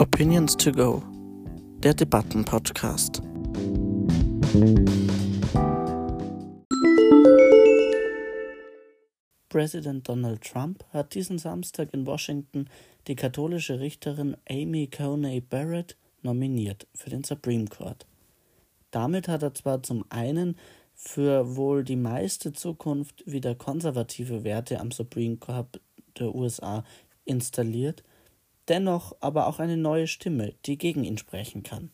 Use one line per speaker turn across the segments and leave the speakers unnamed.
Opinions to Go, der Debattenpodcast. Präsident Donald Trump hat diesen Samstag in Washington die katholische Richterin Amy Coney Barrett nominiert für den Supreme Court. Damit hat er zwar zum einen für wohl die meiste Zukunft wieder konservative Werte am Supreme Court der USA installiert, dennoch aber auch eine neue Stimme, die gegen ihn sprechen kann.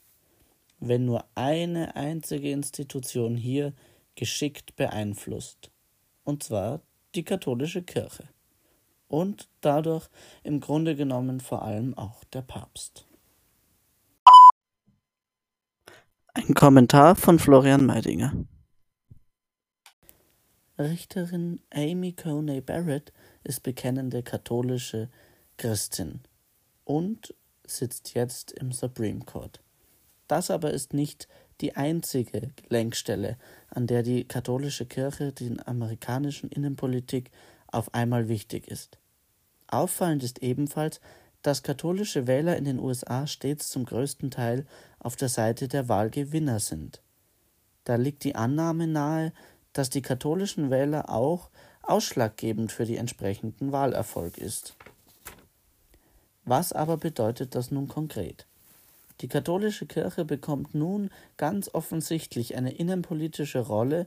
Wenn nur eine einzige Institution hier geschickt beeinflusst, und zwar die katholische Kirche und dadurch im Grunde genommen vor allem auch der Papst. Ein Kommentar von Florian Meidinger. Richterin Amy Coney Barrett ist bekennende katholische Christin und sitzt jetzt im Supreme Court. Das aber ist nicht die einzige Lenkstelle, an der die katholische Kirche den amerikanischen Innenpolitik auf einmal wichtig ist. Auffallend ist ebenfalls, dass katholische Wähler in den USA stets zum größten Teil auf der Seite der Wahlgewinner sind. Da liegt die Annahme nahe, dass die katholischen Wähler auch ausschlaggebend für den entsprechenden Wahlerfolg ist. Was aber bedeutet das nun konkret? Die katholische Kirche bekommt nun ganz offensichtlich eine innenpolitische Rolle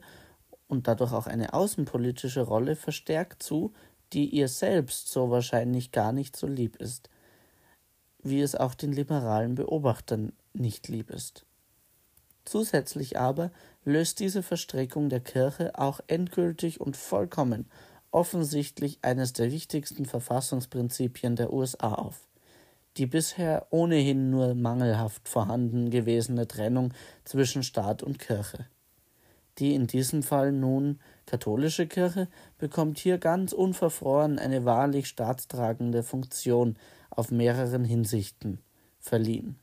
und dadurch auch eine außenpolitische Rolle verstärkt zu, die ihr selbst so wahrscheinlich gar nicht so lieb ist, wie es auch den liberalen Beobachtern nicht lieb ist. Zusätzlich aber löst diese Verstrickung der Kirche auch endgültig und vollkommen offensichtlich eines der wichtigsten Verfassungsprinzipien der USA auf. Die bisher ohnehin nur mangelhaft vorhanden gewesene Trennung zwischen Staat und Kirche. Die in diesem Fall nun katholische Kirche bekommt hier ganz unverfroren eine wahrlich staatstragende Funktion auf mehreren Hinsichten verliehen.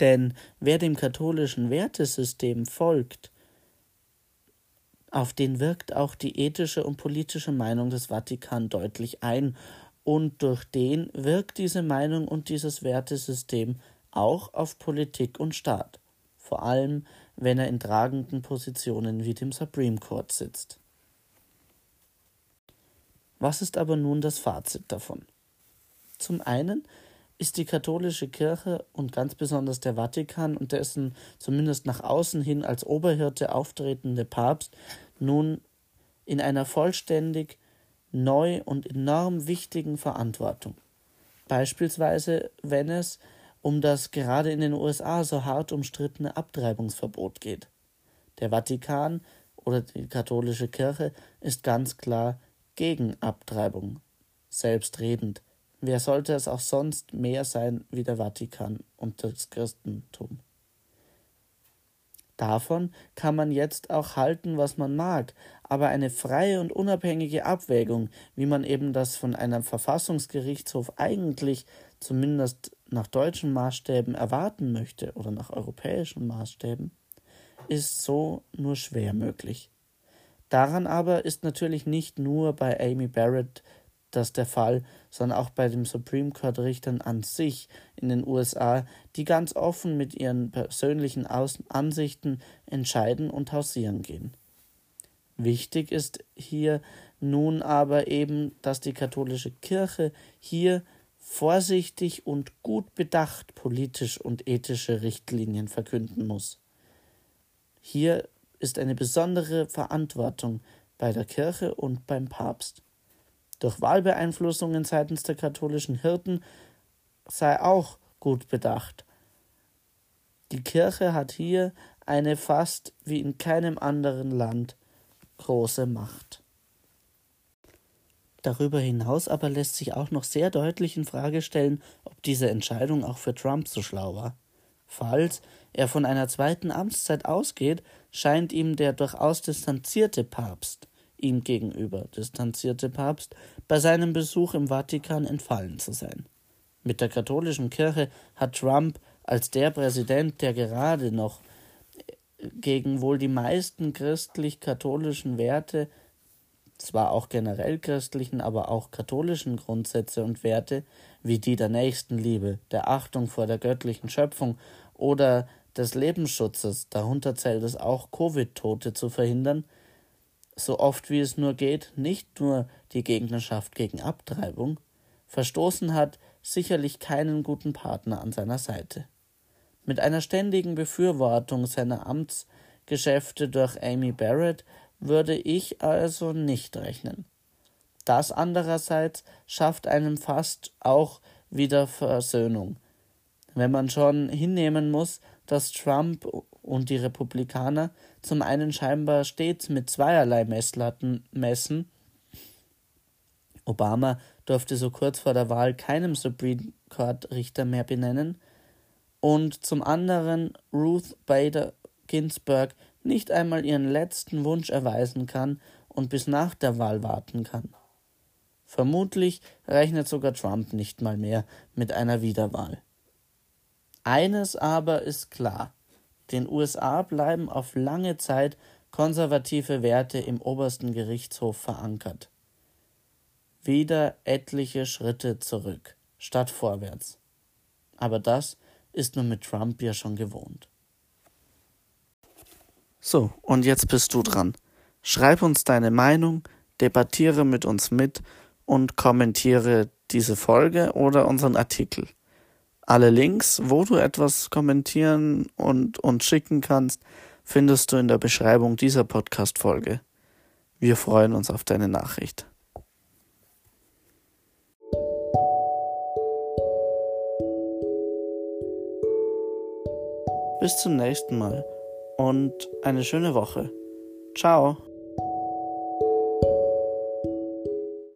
Denn wer dem katholischen Wertesystem folgt, auf den wirkt auch die ethische und politische Meinung des Vatikan deutlich ein, und durch den wirkt diese Meinung und dieses Wertesystem auch auf Politik und Staat, vor allem wenn er in tragenden Positionen wie dem Supreme Court sitzt. Was ist aber nun das Fazit davon? Zum einen ist die katholische Kirche und ganz besonders der Vatikan und dessen zumindest nach außen hin als Oberhirte auftretende Papst nun in einer vollständig neu und enorm wichtigen Verantwortung. Beispielsweise, wenn es um das gerade in den USA so hart umstrittene Abtreibungsverbot geht. Der Vatikan oder die katholische Kirche ist ganz klar gegen Abtreibung, selbstredend Wer sollte es auch sonst mehr sein wie der Vatikan und das Christentum? Davon kann man jetzt auch halten, was man mag, aber eine freie und unabhängige Abwägung, wie man eben das von einem Verfassungsgerichtshof eigentlich zumindest nach deutschen Maßstäben erwarten möchte oder nach europäischen Maßstäben, ist so nur schwer möglich. Daran aber ist natürlich nicht nur bei Amy Barrett das der Fall, sondern auch bei den Supreme Court Richtern an sich in den USA, die ganz offen mit ihren persönlichen Ansichten entscheiden und hausieren gehen. Wichtig ist hier nun aber eben, dass die katholische Kirche hier vorsichtig und gut bedacht politisch und ethische Richtlinien verkünden muss. Hier ist eine besondere Verantwortung bei der Kirche und beim Papst durch Wahlbeeinflussungen seitens der katholischen Hirten sei auch gut bedacht. Die Kirche hat hier eine fast wie in keinem anderen Land große Macht. Darüber hinaus aber lässt sich auch noch sehr deutlich in Frage stellen, ob diese Entscheidung auch für Trump so schlau war. Falls er von einer zweiten Amtszeit ausgeht, scheint ihm der durchaus distanzierte Papst ihm gegenüber distanzierte Papst bei seinem Besuch im Vatikan entfallen zu sein. Mit der katholischen Kirche hat Trump als der Präsident, der gerade noch gegen wohl die meisten christlich-katholischen Werte zwar auch generell christlichen, aber auch katholischen Grundsätze und Werte wie die der Nächstenliebe, der Achtung vor der göttlichen Schöpfung oder des Lebensschutzes, darunter zählt es auch Covid-Tote zu verhindern, so oft wie es nur geht, nicht nur die Gegnerschaft gegen Abtreibung, verstoßen hat, sicherlich keinen guten Partner an seiner Seite. Mit einer ständigen Befürwortung seiner Amtsgeschäfte durch Amy Barrett würde ich also nicht rechnen. Das andererseits schafft einem fast auch wieder Versöhnung. Wenn man schon hinnehmen muss, dass Trump und die Republikaner zum einen scheinbar stets mit zweierlei Messlatten messen, Obama durfte so kurz vor der Wahl keinem Supreme Court Richter mehr benennen, und zum anderen Ruth Bader Ginsburg nicht einmal ihren letzten Wunsch erweisen kann und bis nach der Wahl warten kann. Vermutlich rechnet sogar Trump nicht mal mehr mit einer Wiederwahl. Eines aber ist klar. Den USA bleiben auf lange Zeit konservative Werte im obersten Gerichtshof verankert. Wieder etliche Schritte zurück, statt vorwärts. Aber das ist man mit Trump ja schon gewohnt. So, und jetzt bist du dran. Schreib uns deine Meinung, debattiere mit uns mit und kommentiere diese Folge oder unseren Artikel. Alle Links, wo du etwas kommentieren und uns schicken kannst, findest du in der Beschreibung dieser Podcast-Folge. Wir freuen uns auf deine Nachricht. Bis zum nächsten Mal und eine schöne Woche. Ciao.